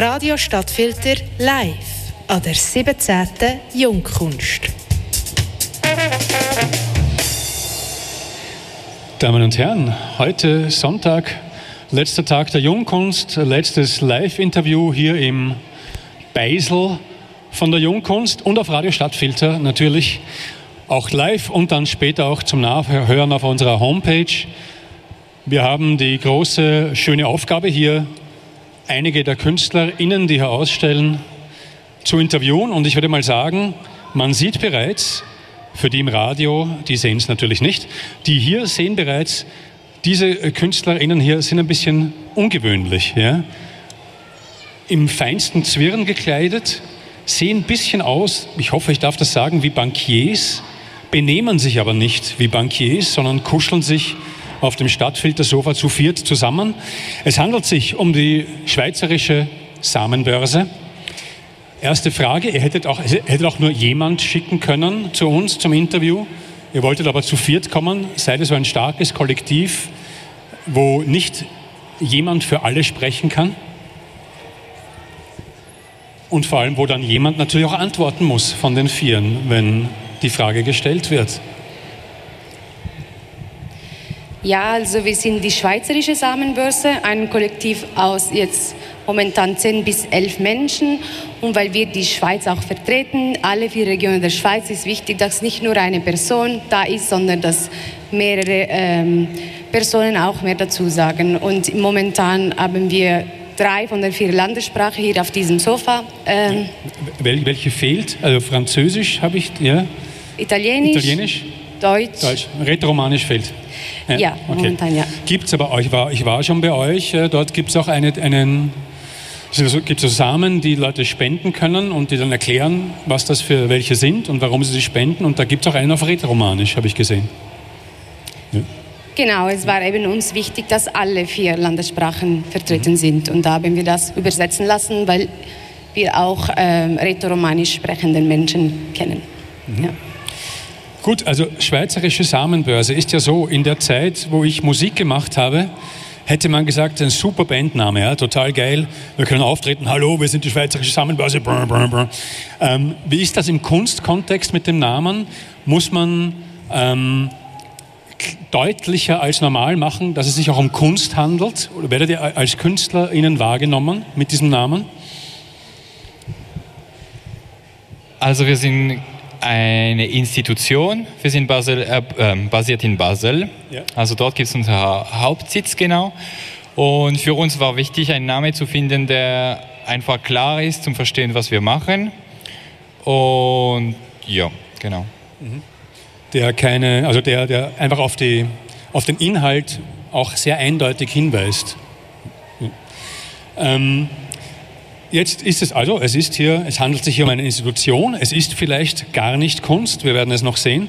Radio Stadtfilter live an der 17. Jungkunst. Damen und Herren, heute Sonntag, letzter Tag der Jungkunst, letztes Live-Interview hier im Beisel von der Jungkunst und auf Radio Stadtfilter natürlich auch live und dann später auch zum Nachhören auf unserer Homepage. Wir haben die große, schöne Aufgabe hier, einige der KünstlerInnen, die hier ausstellen, zu interviewen. Und ich würde mal sagen, man sieht bereits, für die im Radio, die sehen es natürlich nicht, die hier sehen bereits, diese KünstlerInnen hier sind ein bisschen ungewöhnlich. Ja? Im feinsten Zwirn gekleidet, sehen ein bisschen aus, ich hoffe, ich darf das sagen, wie Bankiers, benehmen sich aber nicht wie Bankiers, sondern kuscheln sich auf dem Stadtfiltersofa zu viert zusammen. Es handelt sich um die schweizerische Samenbörse. Erste Frage, ihr hättet auch, hättet auch nur jemand schicken können zu uns zum Interview. Ihr wolltet aber zu viert kommen. Seid ihr so ein starkes Kollektiv, wo nicht jemand für alle sprechen kann? Und vor allem, wo dann jemand natürlich auch antworten muss von den Vieren, wenn die Frage gestellt wird. Ja, also wir sind die Schweizerische Samenbörse, ein Kollektiv aus jetzt momentan 10 bis 11 Menschen. Und weil wir die Schweiz auch vertreten, alle vier Regionen der Schweiz, ist wichtig, dass nicht nur eine Person da ist, sondern dass mehrere ähm, Personen auch mehr dazu sagen. Und momentan haben wir drei von den vier Landessprachen hier auf diesem Sofa. Ähm, Wel welche fehlt? Also Französisch habe ich, ja. Italienisch. Italienisch. Deutsch. Deutsch. Rätoromanisch fehlt. Ja, ja okay. momentan ja. Gibt es aber, ich war, ich war schon bei euch, äh, dort gibt es auch eine, einen, gibt so Samen, die Leute spenden können und die dann erklären, was das für welche sind und warum sie sie spenden. Und da gibt es auch einen auf Rätoromanisch, habe ich gesehen. Ja. Genau, es war eben uns wichtig, dass alle vier Landessprachen vertreten mhm. sind. Und da haben wir das übersetzen lassen, weil wir auch ähm, rätoromanisch sprechenden Menschen kennen. Mhm. Ja. Gut, also Schweizerische Samenbörse ist ja so, in der Zeit, wo ich Musik gemacht habe, hätte man gesagt, ein super Bandname, ja, total geil. Wir können auftreten, hallo, wir sind die Schweizerische Samenbörse. Brr, brr, brr. Ähm, wie ist das im Kunstkontext mit dem Namen? Muss man ähm, deutlicher als normal machen, dass es sich auch um Kunst handelt? Oder werdet ihr als Künstler Ihnen wahrgenommen mit diesem Namen? Also wir sind eine Institution, wir sind Basel, äh, äh, basiert in Basel, ja. also dort gibt es unseren Hauptsitz genau. Und für uns war wichtig, einen Namen zu finden, der einfach klar ist zum Verstehen, was wir machen. Und ja, genau. Mhm der keine, also der, der einfach auf, die, auf den Inhalt auch sehr eindeutig hinweist. Ähm, jetzt ist es also, es ist hier, es handelt sich hier um eine Institution, es ist vielleicht gar nicht Kunst, wir werden es noch sehen.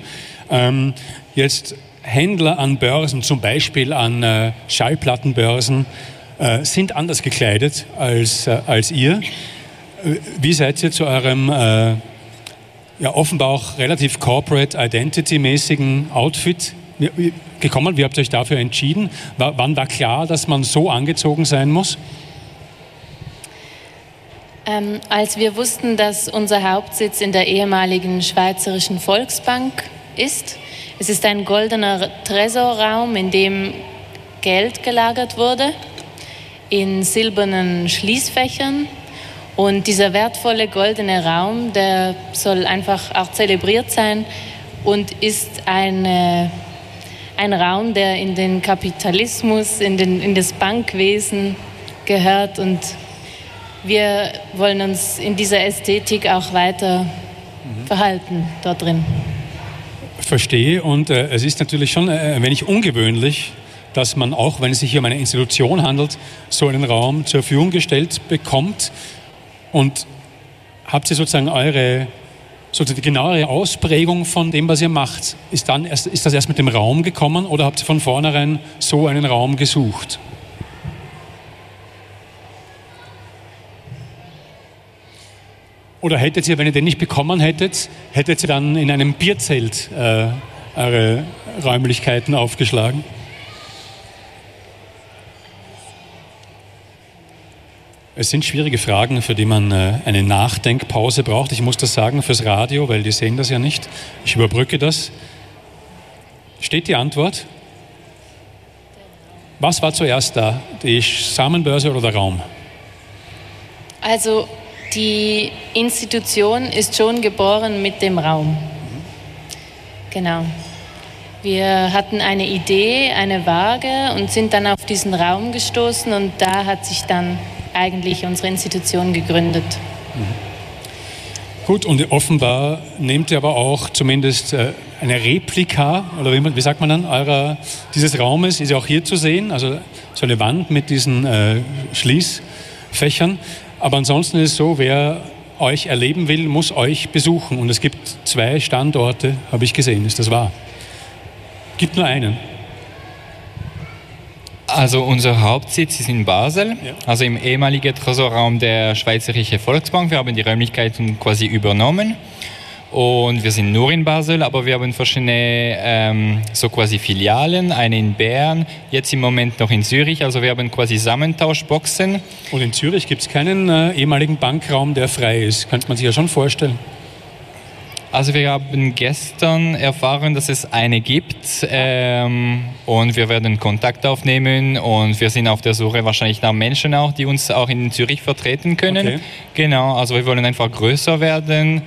Ähm, jetzt Händler an Börsen, zum Beispiel an äh, Schallplattenbörsen, äh, sind anders gekleidet als, äh, als ihr. Äh, wie seid ihr zu eurem äh, ja offenbar auch relativ corporate identity-mäßigen Outfit gekommen? Wie habt ihr euch dafür entschieden? W wann war klar, dass man so angezogen sein muss? Ähm, als wir wussten, dass unser Hauptsitz in der ehemaligen Schweizerischen Volksbank ist. Es ist ein goldener Tresorraum, in dem Geld gelagert wurde, in silbernen Schließfächern und dieser wertvolle goldene Raum, der soll einfach auch zelebriert sein und ist eine, ein Raum, der in den Kapitalismus, in, den, in das Bankwesen gehört. Und wir wollen uns in dieser Ästhetik auch weiter mhm. verhalten dort drin. Verstehe. Und äh, es ist natürlich schon äh, ein wenig ungewöhnlich, dass man auch, wenn es sich hier um eine Institution handelt, so einen Raum zur Verfügung gestellt bekommt. Und habt ihr sozusagen eure sozusagen die genauere Ausprägung von dem, was ihr macht? Ist, dann erst, ist das erst mit dem Raum gekommen oder habt ihr von vornherein so einen Raum gesucht? Oder hättet ihr, wenn ihr den nicht bekommen hättet, hättet ihr dann in einem Bierzelt äh, eure Räumlichkeiten aufgeschlagen? Es sind schwierige Fragen, für die man äh, eine Nachdenkpause braucht. Ich muss das sagen fürs Radio, weil die sehen das ja nicht. Ich überbrücke das. Steht die Antwort? Was war zuerst da? Die Samenbörse oder der Raum? Also die Institution ist schon geboren mit dem Raum. Genau. Wir hatten eine Idee, eine Waage und sind dann auf diesen Raum gestoßen und da hat sich dann eigentlich unsere Institution gegründet. Gut, und offenbar nehmt ihr aber auch zumindest äh, eine Replika, oder wie, sagt man dann, eurer, dieses Raumes ist ja auch hier zu sehen, also so eine Wand mit diesen äh, Schließfächern. Aber ansonsten ist es so, wer euch erleben will, muss euch besuchen. Und es gibt zwei Standorte, habe ich gesehen, ist das wahr? Gibt nur einen. Also unser Hauptsitz ist in Basel, ja. also im ehemaligen Tresorraum der Schweizerischen Volksbank. Wir haben die Räumlichkeiten quasi übernommen und wir sind nur in Basel, aber wir haben verschiedene ähm, so quasi Filialen, eine in Bern, jetzt im Moment noch in Zürich. Also wir haben quasi Sammentauschboxen. Und in Zürich gibt es keinen äh, ehemaligen Bankraum, der frei ist. Könnte man sich ja schon vorstellen. Also wir haben gestern erfahren, dass es eine gibt ähm, und wir werden Kontakt aufnehmen und wir sind auf der Suche wahrscheinlich nach Menschen auch, die uns auch in Zürich vertreten können. Okay. Genau, also wir wollen einfach größer werden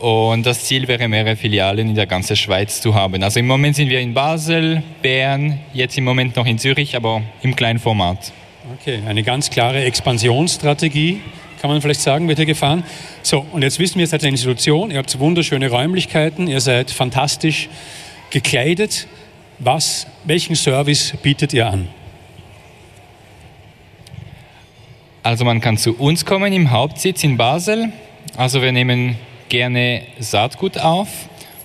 und das Ziel wäre, mehrere Filialen in der ganzen Schweiz zu haben. Also im Moment sind wir in Basel, Bern, jetzt im Moment noch in Zürich, aber im kleinen Format. Okay, eine ganz klare Expansionsstrategie kann man vielleicht sagen, wird hier gefahren. So, und jetzt wissen wir, ihr seid eine Institution, ihr habt wunderschöne Räumlichkeiten, ihr seid fantastisch gekleidet. Was, welchen Service bietet ihr an? Also man kann zu uns kommen im Hauptsitz in Basel. Also wir nehmen gerne Saatgut auf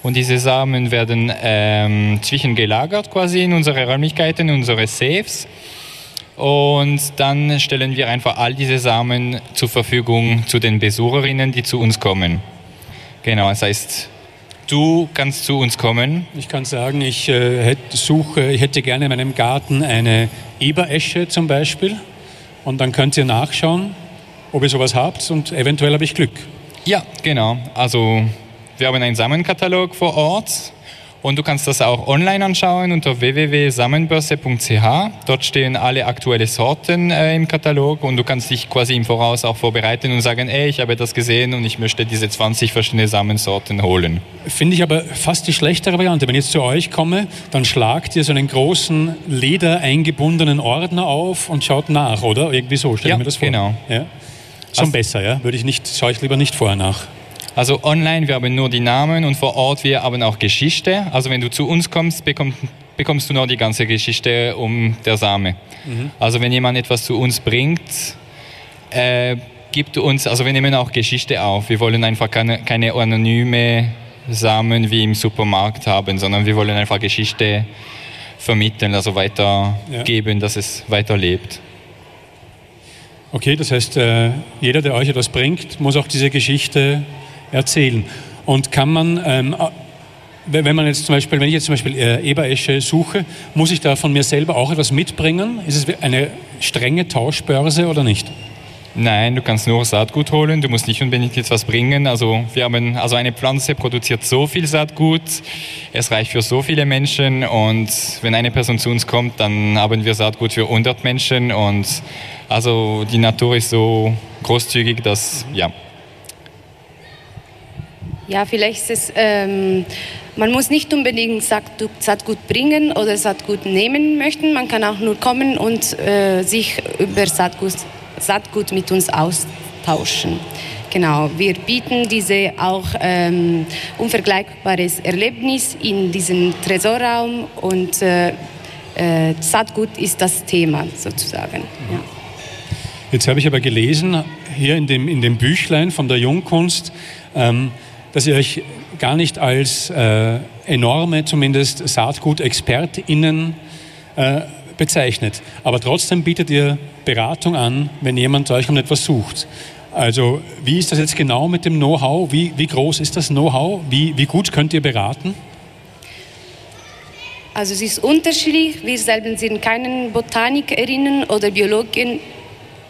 und diese Samen werden ähm, zwischengelagert quasi in unsere Räumlichkeiten, in unsere Safes. Und dann stellen wir einfach all diese Samen zur Verfügung zu den Besucherinnen, die zu uns kommen. Genau, das heißt, du kannst zu uns kommen. Ich kann sagen, ich, äh, hätte, suche, ich hätte gerne in meinem Garten eine Eberesche zum Beispiel. Und dann könnt ihr nachschauen, ob ihr sowas habt und eventuell habe ich Glück. Ja, genau. Also wir haben einen Samenkatalog vor Ort und du kannst das auch online anschauen unter www.samenbörse.ch. Dort stehen alle aktuellen Sorten äh, im Katalog und du kannst dich quasi im Voraus auch vorbereiten und sagen, ey, ich habe das gesehen und ich möchte diese 20 verschiedene Samensorten holen. Finde ich aber fast die schlechtere Variante. Wenn ich jetzt zu euch komme, dann schlagt ihr so einen großen Leder eingebundenen Ordner auf und schaut nach, oder? Irgendwie so, stelle ja, mir das vor. genau. Ja? Schon also, besser, ja? Würde ich nicht, schaue ich lieber nicht vorher nach. Also online, wir haben nur die Namen und vor Ort, wir haben auch Geschichte. Also wenn du zu uns kommst, bekomm, bekommst du nur die ganze Geschichte um der Same. Mhm. Also wenn jemand etwas zu uns bringt, äh, gibt uns, also wir nehmen auch Geschichte auf. Wir wollen einfach keine, keine anonyme Samen wie im Supermarkt haben, sondern wir wollen einfach Geschichte vermitteln, also weitergeben, ja. dass es weiterlebt. Okay, das heißt, äh, jeder, der euch etwas bringt, muss auch diese Geschichte erzählen. Und kann man, ähm, wenn man jetzt zum Beispiel, wenn ich jetzt zum Beispiel äh, Eberesche suche, muss ich da von mir selber auch etwas mitbringen? Ist es eine strenge Tauschbörse oder nicht? Nein, du kannst nur Saatgut holen, du musst nicht unbedingt etwas bringen. Also wir haben, also eine Pflanze produziert so viel Saatgut, es reicht für so viele Menschen und wenn eine Person zu uns kommt, dann haben wir Saatgut für 100 Menschen und also die Natur ist so großzügig, dass ja. Ja, vielleicht ist es, ähm, man muss nicht unbedingt Saatgut bringen oder Saatgut nehmen möchten. Man kann auch nur kommen und äh, sich über Saatgut, Saatgut mit uns austauschen. Genau, wir bieten diese auch ähm, unvergleichbares Erlebnis in diesem Tresorraum und äh, äh, Saatgut ist das Thema sozusagen. Ja. Jetzt habe ich aber gelesen, hier in dem, in dem Büchlein von der Jungkunst, ähm, dass ihr euch gar nicht als äh, enorme, zumindest Saatgut-ExpertInnen äh, bezeichnet. Aber trotzdem bietet ihr Beratung an, wenn jemand euch um etwas sucht. Also wie ist das jetzt genau mit dem Know-how? Wie, wie groß ist das Know-how? Wie, wie gut könnt ihr beraten? Also es ist unterschiedlich. Wir selber sind keine Botanikerinnen oder Biologen,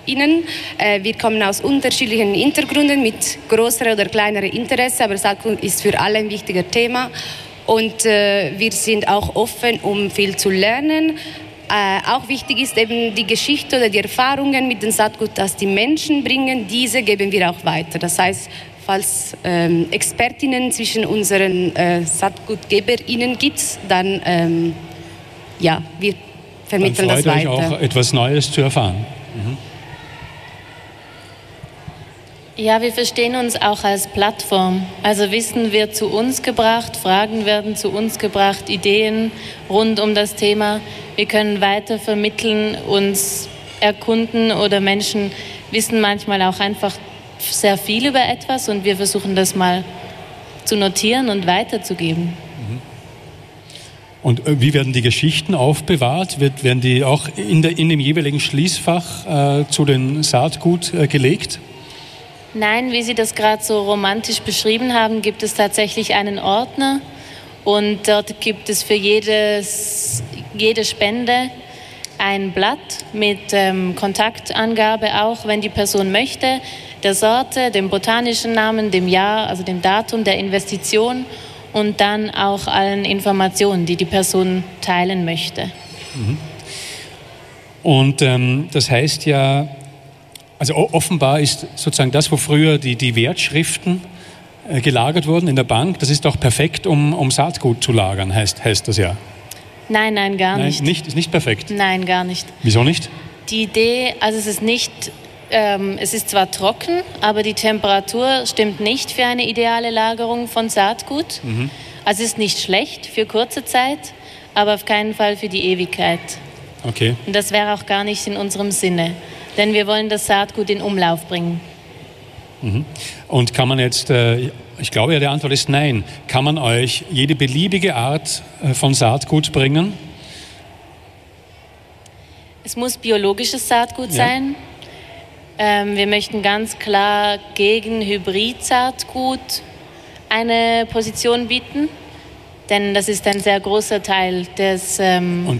Ihnen. Äh, wir kommen aus unterschiedlichen Hintergründen mit größerem oder kleinerem Interesse, aber Saatgut ist für alle ein wichtiger Thema. Und äh, wir sind auch offen, um viel zu lernen. Äh, auch wichtig ist eben die Geschichte oder die Erfahrungen mit dem Saatgut, das die Menschen bringen, diese geben wir auch weiter. Das heißt, falls ähm, Expertinnen zwischen unseren äh, SaatgutgeberInnen gibt, dann ähm, ja, wir vermitteln dann das weiter. Euch auch etwas Neues zu erfahren. Mhm. Ja, wir verstehen uns auch als Plattform. Also Wissen wird zu uns gebracht, Fragen werden zu uns gebracht, Ideen rund um das Thema. Wir können weiter vermitteln, uns erkunden oder Menschen wissen manchmal auch einfach sehr viel über etwas und wir versuchen das mal zu notieren und weiterzugeben. Mhm. Und äh, wie werden die Geschichten aufbewahrt? Wird, werden die auch in, der, in dem jeweiligen Schließfach äh, zu den Saatgut äh, gelegt? Nein, wie Sie das gerade so romantisch beschrieben haben, gibt es tatsächlich einen Ordner und dort gibt es für jedes, jede Spende ein Blatt mit ähm, Kontaktangabe auch, wenn die Person möchte, der Sorte, dem botanischen Namen, dem Jahr, also dem Datum der Investition und dann auch allen Informationen, die die Person teilen möchte. Mhm. Und ähm, das heißt ja, also offenbar ist sozusagen das, wo früher die, die Wertschriften äh, gelagert wurden in der Bank, das ist doch perfekt, um, um Saatgut zu lagern, heißt, heißt das ja. Nein, nein, gar nein, nicht. nicht. Ist nicht perfekt? Nein, gar nicht. Wieso nicht? Die Idee, also es ist nicht, ähm, es ist zwar trocken, aber die Temperatur stimmt nicht für eine ideale Lagerung von Saatgut. Mhm. Also es ist nicht schlecht für kurze Zeit, aber auf keinen Fall für die Ewigkeit. Okay. Und das wäre auch gar nicht in unserem Sinne denn wir wollen das Saatgut in Umlauf bringen. Mhm. Und kann man jetzt, äh, ich glaube ja, die Antwort ist nein, kann man euch jede beliebige Art äh, von Saatgut bringen? Es muss biologisches Saatgut ja. sein. Ähm, wir möchten ganz klar gegen Hybrid-Saatgut eine Position bieten, denn das ist ein sehr großer Teil des. Ähm,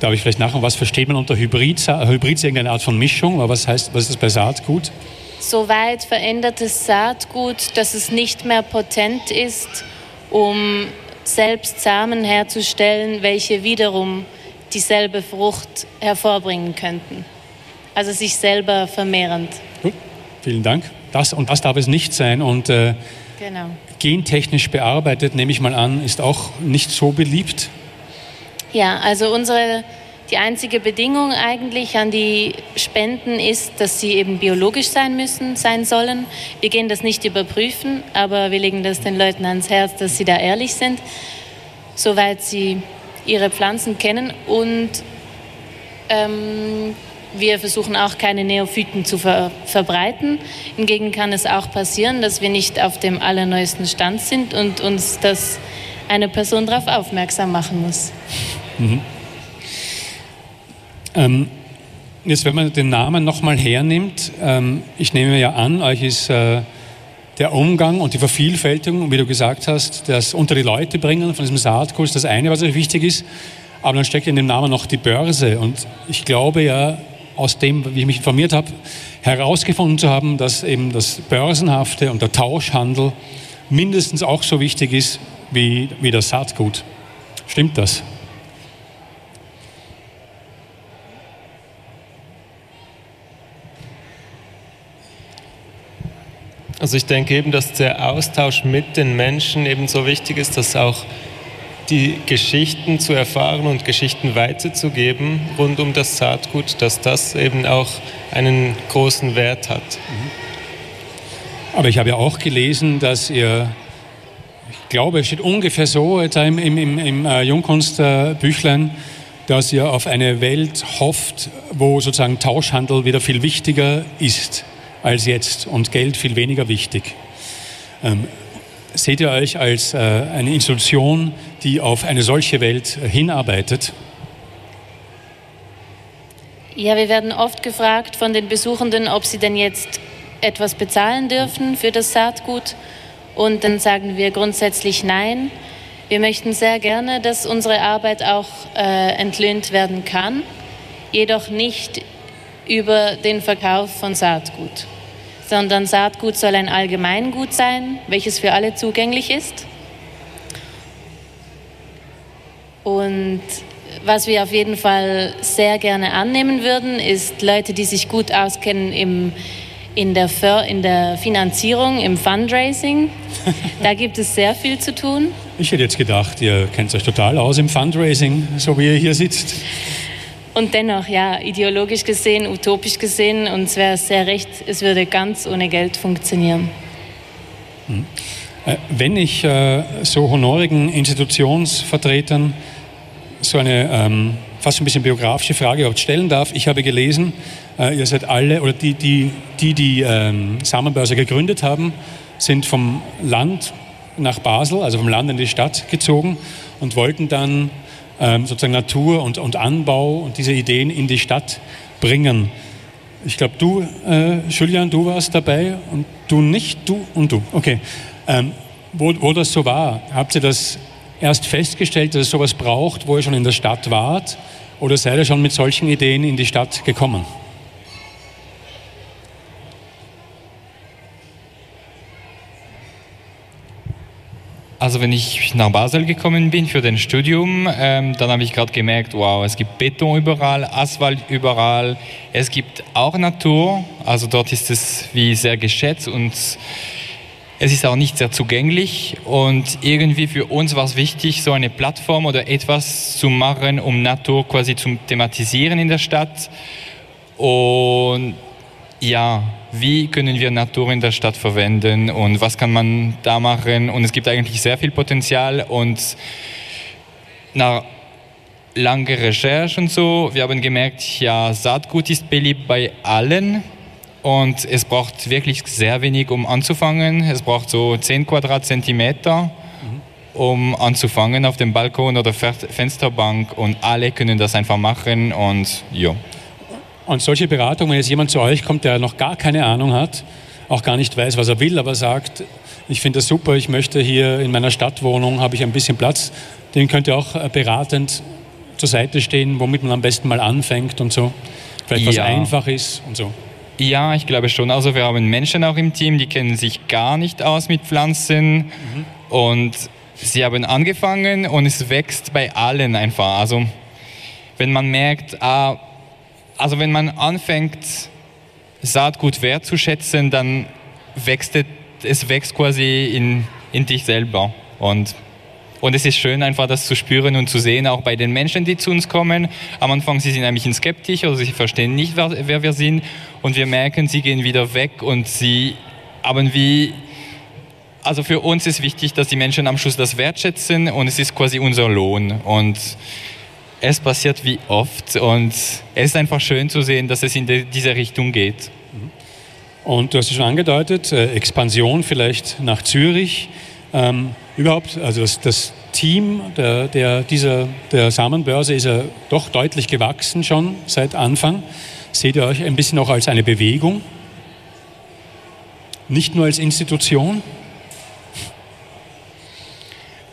darf ich vielleicht nachher, was versteht man unter Hybrid? Hybrid ist irgendeine Art von Mischung, aber was heißt, was ist das bei Saatgut? Soweit verändertes Saatgut, dass es nicht mehr potent ist, um selbst Samen herzustellen, welche wiederum dieselbe Frucht hervorbringen könnten. Also sich selber vermehrend. Gut, vielen Dank. Das und das darf es nicht sein. Und äh, genau. gentechnisch bearbeitet, nehme ich mal an, ist auch nicht so beliebt. Ja, also unsere, die einzige Bedingung eigentlich an die Spenden ist, dass sie eben biologisch sein müssen, sein sollen. Wir gehen das nicht überprüfen, aber wir legen das den Leuten ans Herz, dass sie da ehrlich sind, soweit sie ihre Pflanzen kennen und ähm, wir versuchen auch keine Neophyten zu ver verbreiten. Hingegen kann es auch passieren, dass wir nicht auf dem allerneuesten Stand sind und uns das eine Person darauf aufmerksam machen muss. Mhm. Ähm, jetzt, wenn man den Namen nochmal hernimmt, ähm, ich nehme ja an, euch ist äh, der Umgang und die Vervielfältigung, wie du gesagt hast, das unter die Leute bringen von diesem Saatkurs, das eine, was euch wichtig ist. Aber dann steckt in dem Namen noch die Börse. Und ich glaube ja, aus dem, wie ich mich informiert habe, herausgefunden zu haben, dass eben das Börsenhafte und der Tauschhandel mindestens auch so wichtig ist wie, wie das Saatgut. Stimmt das? Also ich denke eben, dass der Austausch mit den Menschen eben so wichtig ist, dass auch die Geschichten zu erfahren und Geschichten weiterzugeben rund um das Saatgut, dass das eben auch einen großen Wert hat. Mhm. Aber ich habe ja auch gelesen, dass ihr, ich glaube, es steht ungefähr so im, im, im, im äh, Jungkunstbüchlein, dass ihr auf eine Welt hofft, wo sozusagen Tauschhandel wieder viel wichtiger ist als jetzt und Geld viel weniger wichtig. Ähm, seht ihr euch als äh, eine Institution, die auf eine solche Welt äh, hinarbeitet? Ja, wir werden oft gefragt von den Besuchenden, ob sie denn jetzt etwas bezahlen dürfen für das Saatgut. Und dann sagen wir grundsätzlich nein. Wir möchten sehr gerne, dass unsere Arbeit auch äh, entlöhnt werden kann, jedoch nicht über den Verkauf von Saatgut, sondern Saatgut soll ein Allgemeingut sein, welches für alle zugänglich ist. Und was wir auf jeden Fall sehr gerne annehmen würden, ist Leute, die sich gut auskennen im, in, der in der Finanzierung, im Fundraising. Da gibt es sehr viel zu tun. Ich hätte jetzt gedacht, ihr kennt euch total aus im Fundraising, so wie ihr hier sitzt. Und dennoch, ja, ideologisch gesehen, utopisch gesehen, uns wäre sehr recht, es würde ganz ohne Geld funktionieren. Hm. Äh, wenn ich äh, so honorigen Institutionsvertretern so eine ähm, fast ein bisschen biografische Frage überhaupt stellen darf. Ich habe gelesen, äh, ihr seid alle, oder die, die die, die ähm, Samenbörse gegründet haben, sind vom Land nach Basel, also vom Land in die Stadt gezogen und wollten dann ähm, sozusagen Natur und, und Anbau und diese Ideen in die Stadt bringen. Ich glaube, du, äh, Julian, du warst dabei und du nicht, du und du. Okay. Ähm, wo, wo das so war, habt ihr das erst festgestellt, dass es sowas braucht, wo ihr schon in der Stadt wart? Oder seid ihr schon mit solchen Ideen in die Stadt gekommen? Also wenn ich nach Basel gekommen bin für den Studium, ähm, dann habe ich gerade gemerkt, wow, es gibt Beton überall, Asphalt überall, es gibt auch Natur, also dort ist es wie sehr geschätzt und es ist auch nicht sehr zugänglich und irgendwie für uns war es wichtig, so eine Plattform oder etwas zu machen, um Natur quasi zu thematisieren in der Stadt. Und ja, wie können wir Natur in der Stadt verwenden und was kann man da machen? Und es gibt eigentlich sehr viel Potenzial und nach langer Recherche und so, wir haben gemerkt, ja, Saatgut ist beliebt bei allen und es braucht wirklich sehr wenig, um anzufangen. Es braucht so 10 Quadratzentimeter, um anzufangen auf dem Balkon oder Fensterbank. Und alle können das einfach machen und ja. Und solche Beratungen, wenn jetzt jemand zu euch kommt, der noch gar keine Ahnung hat, auch gar nicht weiß, was er will, aber sagt, ich finde das super, ich möchte hier in meiner Stadtwohnung, habe ich ein bisschen Platz, den könnt ihr auch äh, beratend zur Seite stehen, womit man am besten mal anfängt und so. Vielleicht was einfach ist und so. Ja, ich glaube schon. Also wir haben Menschen auch im Team, die kennen sich gar nicht aus mit Pflanzen mhm. und sie haben angefangen und es wächst bei allen einfach. Also wenn man merkt, ah, also wenn man anfängt Saatgut wertzuschätzen, dann wächst es, wächst quasi in, in dich selber und und es ist schön, einfach das zu spüren und zu sehen, auch bei den Menschen, die zu uns kommen. Am Anfang, sie sind ein bisschen skeptisch oder sie verstehen nicht, wer, wer wir sind. Und wir merken, sie gehen wieder weg und sie haben wie also für uns ist wichtig, dass die Menschen am Schluss das wertschätzen und es ist quasi unser Lohn. Und es passiert wie oft und es ist einfach schön zu sehen, dass es in diese Richtung geht. Und du hast es schon angedeutet, äh, Expansion vielleicht nach Zürich. Ähm, überhaupt, also das, das Team der, der, dieser, der Samenbörse ist ja doch deutlich gewachsen schon seit Anfang. Seht ihr euch ein bisschen auch als eine Bewegung? Nicht nur als Institution?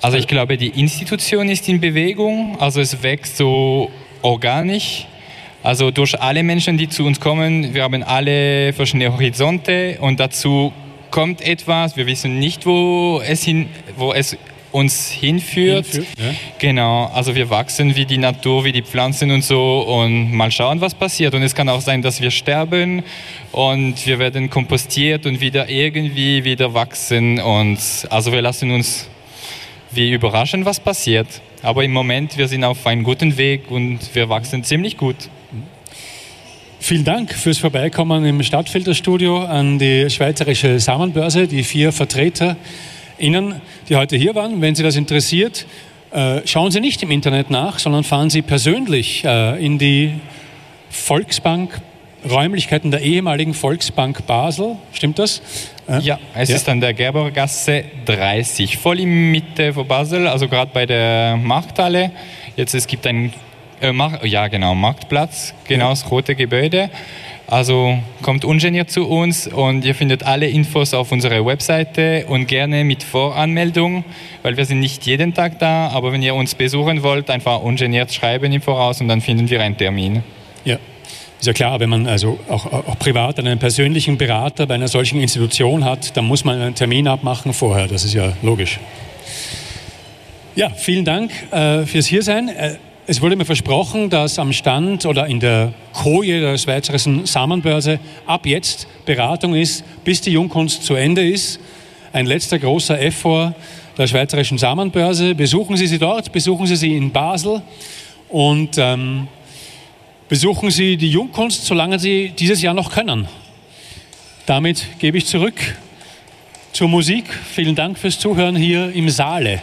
Also ich glaube, die Institution ist in Bewegung, also es wächst so organisch. Also durch alle Menschen, die zu uns kommen, wir haben alle verschiedene Horizonte und dazu kommt etwas, wir wissen nicht, wo es, hin, wo es uns hinführt. hinführt ja. Genau, also wir wachsen wie die Natur, wie die Pflanzen und so und mal schauen, was passiert. Und es kann auch sein, dass wir sterben und wir werden kompostiert und wieder irgendwie wieder wachsen. Und also wir lassen uns wie überraschen, was passiert. Aber im Moment, wir sind auf einem guten Weg und wir wachsen ziemlich gut. Vielen Dank fürs Vorbeikommen im Stadtfilterstudio an die Schweizerische Samenbörse, die vier Vertreter Ihnen, die heute hier waren. Wenn Sie das interessiert, äh, schauen Sie nicht im Internet nach, sondern fahren Sie persönlich äh, in die Volksbank, Räumlichkeiten der ehemaligen Volksbank Basel. Stimmt das? Äh, ja, es ja. ist an der Gerbergasse 30, voll in Mitte von Basel, also gerade bei der Markthalle. Jetzt es gibt ein äh, ja, genau, Marktplatz, genau das rote Gebäude. Also kommt ungeniert zu uns und ihr findet alle Infos auf unserer Webseite und gerne mit Voranmeldung, weil wir sind nicht jeden Tag da, aber wenn ihr uns besuchen wollt, einfach ungeniert schreiben im Voraus und dann finden wir einen Termin. Ja. Ist ja klar, wenn man also auch, auch, privat einen persönlichen Berater bei einer solchen Institution hat, dann muss man einen Termin abmachen vorher. Das ist ja logisch. Ja, vielen Dank äh, fürs Hiersein. Äh, es wurde mir versprochen, dass am Stand oder in der Koje der Schweizerischen Samenbörse ab jetzt Beratung ist, bis die Jungkunst zu Ende ist. Ein letzter großer Effort der Schweizerischen Samenbörse. Besuchen Sie sie dort, besuchen Sie sie in Basel und ähm, besuchen Sie die Jungkunst, solange Sie dieses Jahr noch können. Damit gebe ich zurück zur Musik. Vielen Dank fürs Zuhören hier im Saale.